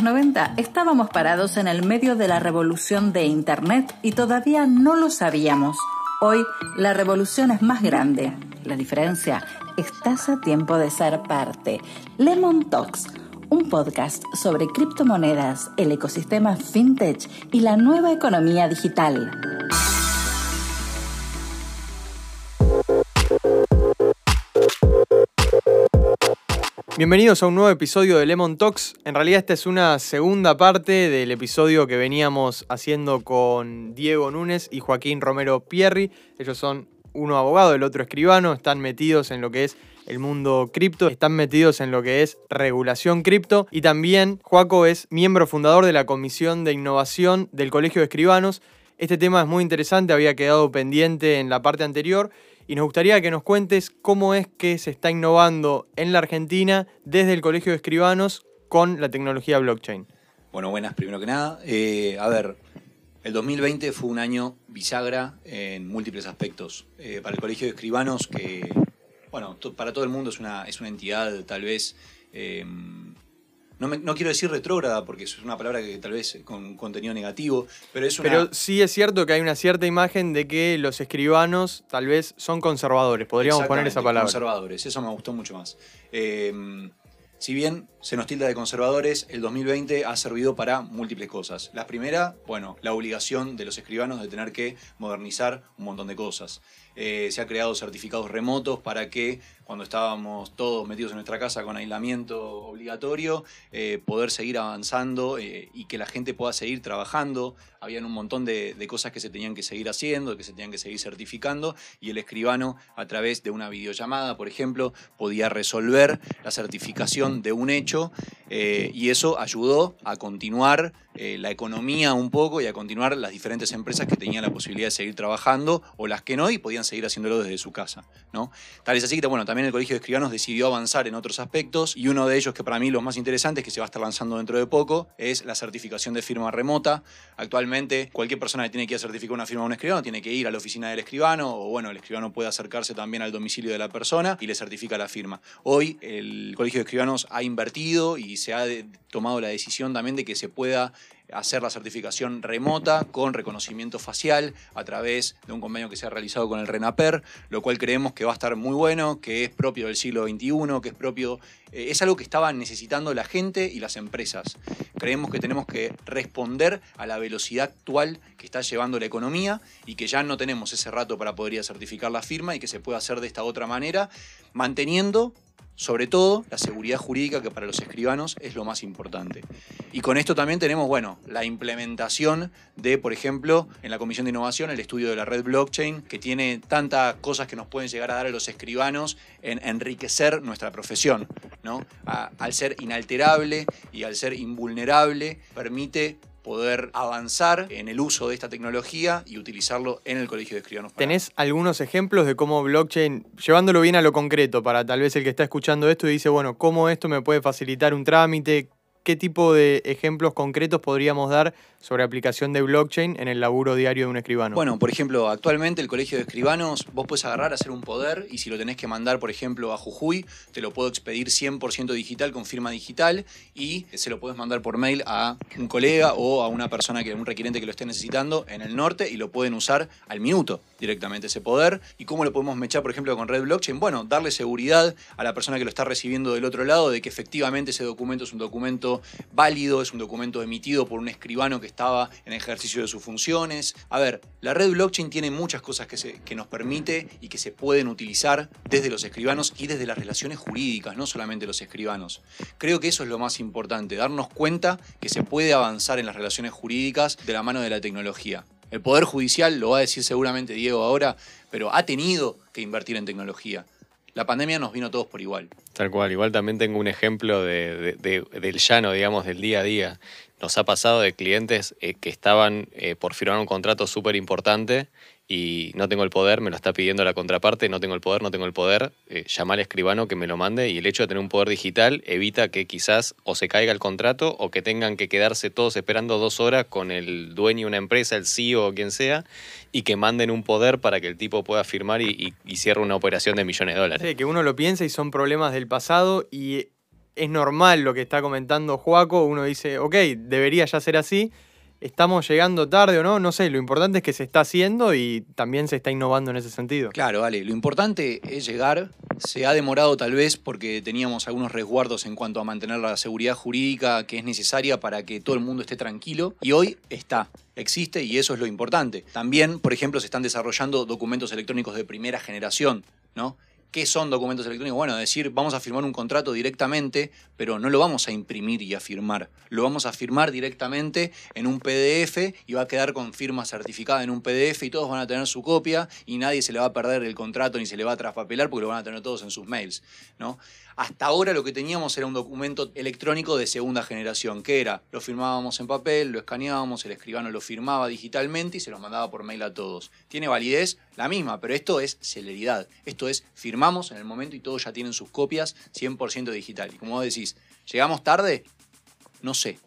los 90 estábamos parados en el medio de la revolución de Internet y todavía no lo sabíamos. Hoy la revolución es más grande. La diferencia, estás a tiempo de ser parte. Lemon Talks, un podcast sobre criptomonedas, el ecosistema fintech y la nueva economía digital. Bienvenidos a un nuevo episodio de Lemon Talks. En realidad esta es una segunda parte del episodio que veníamos haciendo con Diego Núñez y Joaquín Romero Pierri. Ellos son uno abogado, el otro escribano, están metidos en lo que es el mundo cripto, están metidos en lo que es regulación cripto y también Joaco es miembro fundador de la Comisión de Innovación del Colegio de Escribanos. Este tema es muy interesante, había quedado pendiente en la parte anterior y nos gustaría que nos cuentes cómo es que se está innovando en la Argentina desde el Colegio de Escribanos con la tecnología blockchain. Bueno, buenas, primero que nada. Eh, a ver, el 2020 fue un año bisagra en múltiples aspectos. Eh, para el Colegio de Escribanos, que, bueno, para todo el mundo es una, es una entidad tal vez eh, no, quiero decir retrógrada porque es una palabra que tal vez con contenido negativo, pero es una... Pero sí es cierto que hay una cierta imagen de que los escribanos tal vez son conservadores, podríamos poner esa palabra. Conservadores, eso me gustó mucho más. Eh, si bien se nos tilda de conservadores, el 2020 ha servido para múltiples cosas. La primera, bueno, la obligación de los escribanos de tener que modernizar un montón de cosas. Eh, se ha creado certificados remotos para que cuando estábamos todos metidos en nuestra casa con aislamiento obligatorio, eh, poder seguir avanzando eh, y que la gente pueda seguir trabajando. Habían un montón de, cosas que se tenían que seguir haciendo, que se tenían que seguir certificando y el escribano a través de una videollamada, por ejemplo, podía resolver la certificación de un hecho y eso ayudó a continuar la economía un poco y a continuar las diferentes empresas que tenían la posibilidad de seguir trabajando o las que no y podían seguir haciéndolo desde su casa. ¿no? Tal es así que bueno, también el Colegio de Escribanos decidió avanzar en otros aspectos y uno de ellos que para mí los más interesantes, que se va a estar lanzando dentro de poco, es la certificación de firma remota. Actualmente cualquier persona que tiene que certificar una firma a un escribano tiene que ir a la oficina del escribano o bueno, el escribano puede acercarse también al domicilio de la persona y le certifica la firma. Hoy el Colegio de Escribanos ha invertido y se ha tomado la decisión también de que se pueda hacer la certificación remota con reconocimiento facial a través de un convenio que se ha realizado con el RENAPER, lo cual creemos que va a estar muy bueno, que es propio del siglo XXI, que es propio, eh, es algo que estaban necesitando la gente y las empresas. Creemos que tenemos que responder a la velocidad actual que está llevando la economía y que ya no tenemos ese rato para poder certificar la firma y que se pueda hacer de esta otra manera, manteniendo sobre todo la seguridad jurídica, que para los escribanos es lo más importante. Y con esto también tenemos, bueno, la implementación de, por ejemplo, en la Comisión de Innovación, el estudio de la red blockchain, que tiene tantas cosas que nos pueden llegar a dar a los escribanos en enriquecer nuestra profesión. ¿no? al ser inalterable y al ser invulnerable, permite poder avanzar en el uso de esta tecnología y utilizarlo en el Colegio de Escribanos. ¿Tenés algunos ejemplos de cómo blockchain, llevándolo bien a lo concreto, para tal vez el que está escuchando esto y dice, bueno, cómo esto me puede facilitar un trámite? ¿Qué tipo de ejemplos concretos podríamos dar sobre aplicación de blockchain en el laburo diario de un escribano? Bueno, por ejemplo, actualmente el Colegio de Escribanos, vos puedes agarrar, hacer un poder y si lo tenés que mandar, por ejemplo, a Jujuy, te lo puedo expedir 100% digital con firma digital y se lo puedes mandar por mail a un colega o a una persona, que un requerente que lo esté necesitando en el norte y lo pueden usar al minuto directamente ese poder. ¿Y cómo lo podemos mechar, por ejemplo, con Red Blockchain? Bueno, darle seguridad a la persona que lo está recibiendo del otro lado de que efectivamente ese documento es un documento válido, es un documento emitido por un escribano que estaba en ejercicio de sus funciones. A ver, la red blockchain tiene muchas cosas que, que nos permite y que se pueden utilizar desde los escribanos y desde las relaciones jurídicas, no solamente los escribanos. Creo que eso es lo más importante, darnos cuenta que se puede avanzar en las relaciones jurídicas de la mano de la tecnología. El Poder Judicial, lo va a decir seguramente Diego ahora, pero ha tenido que invertir en tecnología la pandemia nos vino todos por igual. Tal cual, igual también tengo un ejemplo de, del llano, digamos, del día a día. Nos ha pasado de clientes eh, que estaban eh, por firmar un contrato súper importante y no tengo el poder, me lo está pidiendo la contraparte, no tengo el poder, no tengo el poder, eh, llama al escribano que me lo mande y el hecho de tener un poder digital evita que quizás o se caiga el contrato o que tengan que quedarse todos esperando dos horas con el dueño de una empresa, el CEO o quien sea, y que manden un poder para que el tipo pueda firmar y, cierre una operación de millones de dólares. Que uno lo piensa y son problemas del pasado y es normal lo que está comentando Joaco, uno dice, ok, debería ya ser así, estamos llegando tarde o no, no sé, lo importante es que se está haciendo y también se está innovando en ese sentido. Claro, vale, lo importante es llegar, se ha demorado tal vez porque teníamos algunos resguardos en cuanto a mantener la seguridad jurídica que es necesaria para que todo el mundo esté tranquilo y hoy está. Existe y eso es lo importante. También, por ejemplo, se están desarrollando documentos electrónicos de primera generación, ¿no? ¿Qué son documentos electrónicos? Bueno, decir, vamos a firmar un contrato directamente, pero no lo vamos a imprimir y a firmar. Lo vamos a firmar directamente en un PDF y va a quedar con firma certificada en un PDF y todos van a tener su copia y nadie se le va a perder el contrato ni se le va a traspapelar porque lo van a tener todos en sus mails, ¿no? Hasta ahora lo que teníamos era un documento electrónico de segunda generación, que era, lo firmábamos en papel, lo escaneábamos, el escribano lo firmaba digitalmente y se lo mandaba por mail a todos. Tiene validez la misma, pero esto es celeridad. Esto es, firmamos en el momento y todos ya tienen sus copias 100% digital. Y como vos decís, ¿llegamos tarde? No sé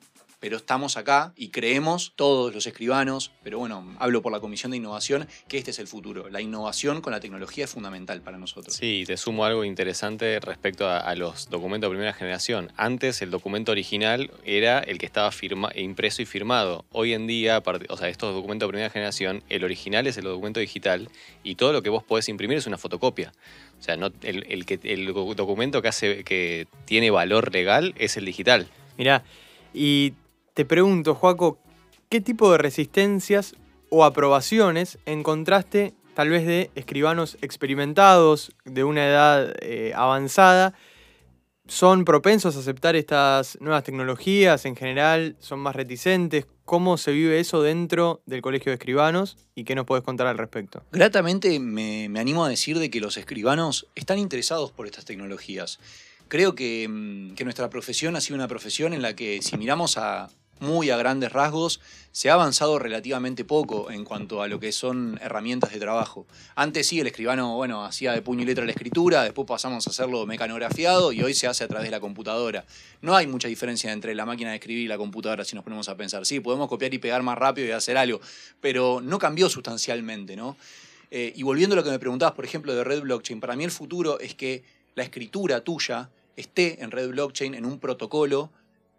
pero estamos acá y creemos todos los escribanos, pero bueno, hablo por la Comisión de Innovación, que este es el futuro. La innovación con la tecnología es fundamental para nosotros. Sí, te sumo algo interesante respecto a, los documentos de primera generación. Antes el documento original era el que estaba firma, impreso y firmado. Hoy en día, o sea, estos documentos de primera generación, el original es el documento digital y todo lo que vos podés imprimir es una fotocopia. O sea, no, el, que, el documento que, hace, que tiene valor legal es el digital. Mirá, y te pregunto, Joaco, ¿qué tipo de resistencias o aprobaciones encontraste tal vez de escribanos experimentados, de una edad eh, avanzada? ¿Son propensos a aceptar estas nuevas tecnologías en general? ¿Son más reticentes? ¿Cómo se vive eso dentro del Colegio de Escribanos y qué nos puedes contar al respecto? Gratamente me, animo a decir de que los escribanos están interesados por estas tecnologías. Creo que, mm, que nuestra profesión ha sido una profesión en la que si miramos a, muy a grandes rasgos, se ha avanzado relativamente poco en cuanto a lo que son herramientas de trabajo. Antes sí, el escribano, bueno, hacía de puño y letra la escritura, después pasamos a hacerlo mecanografiado y hoy se hace a través de la computadora. No hay mucha diferencia entre la máquina de escribir y la computadora si nos ponemos a pensar. Sí, podemos copiar y pegar más rápido y hacer algo, pero no cambió sustancialmente, ¿no? Eh, y volviendo a lo que me preguntabas, por ejemplo, de Red Blockchain, para mí el futuro es que la escritura tuya esté en Red Blockchain en un protocolo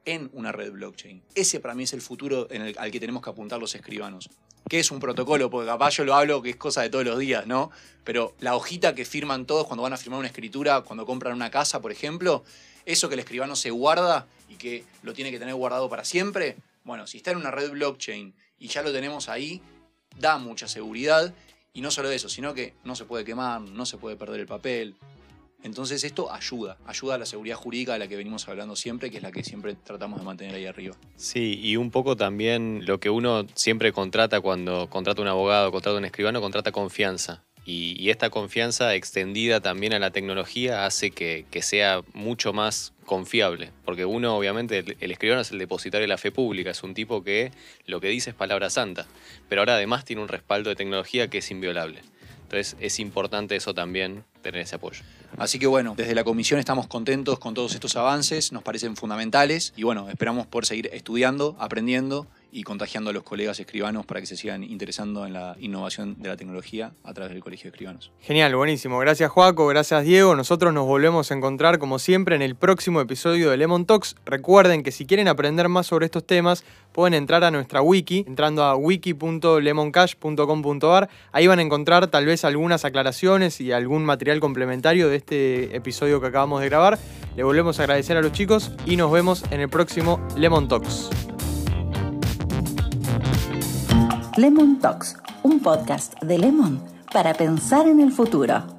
en una red blockchain. Ese para mí es el futuro al que tenemos que apuntar los escribanos. ¿Qué es un protocolo? Porque capaz yo lo hablo que es cosa de todos los días, ¿no? Pero la hojita que firman todos cuando van a firmar una escritura, cuando compran una casa, por ejemplo, eso que el escribano se guarda y que lo tiene que tener guardado para siempre, bueno, si está en una red blockchain y ya lo tenemos ahí, da mucha seguridad. Y no solo eso, sino que no se puede quemar, no se puede perder el papel, entonces esto ayuda, ayuda a la seguridad jurídica de la que venimos hablando siempre, que es la que siempre tratamos de mantener ahí arriba. Sí, y un poco también lo que uno siempre contrata cuando contrata un abogado, contrata un escribano, contrata confianza. Y, esta confianza extendida también a la tecnología hace que, sea mucho más confiable, porque uno obviamente, el, escribano es el depositario de la fe pública, es un tipo que lo que dice es palabra santa, pero ahora además tiene un respaldo de tecnología que es inviolable. Entonces es importante eso también, tener ese apoyo. Así que bueno, desde la comisión estamos contentos con todos estos avances, nos parecen fundamentales y bueno, esperamos poder seguir estudiando, aprendiendo y contagiando a los colegas escribanos para que se sigan interesando en la innovación de la tecnología a través del Colegio de Escribanos. Genial, buenísimo. Gracias Joaco, gracias Diego. Nosotros nos volvemos a encontrar como siempre en el próximo episodio de Lemon Talks. Recuerden que si quieren aprender más sobre estos temas, pueden entrar a nuestra wiki, entrando a wiki.lemoncash.com.ar. Ahí van a encontrar tal vez algunas aclaraciones y algún material complementario de este episodio que acabamos de grabar. Le volvemos a agradecer a los chicos y nos vemos en el próximo Lemon Talks. Lemon Talks, un podcast de Lemon para pensar en el futuro.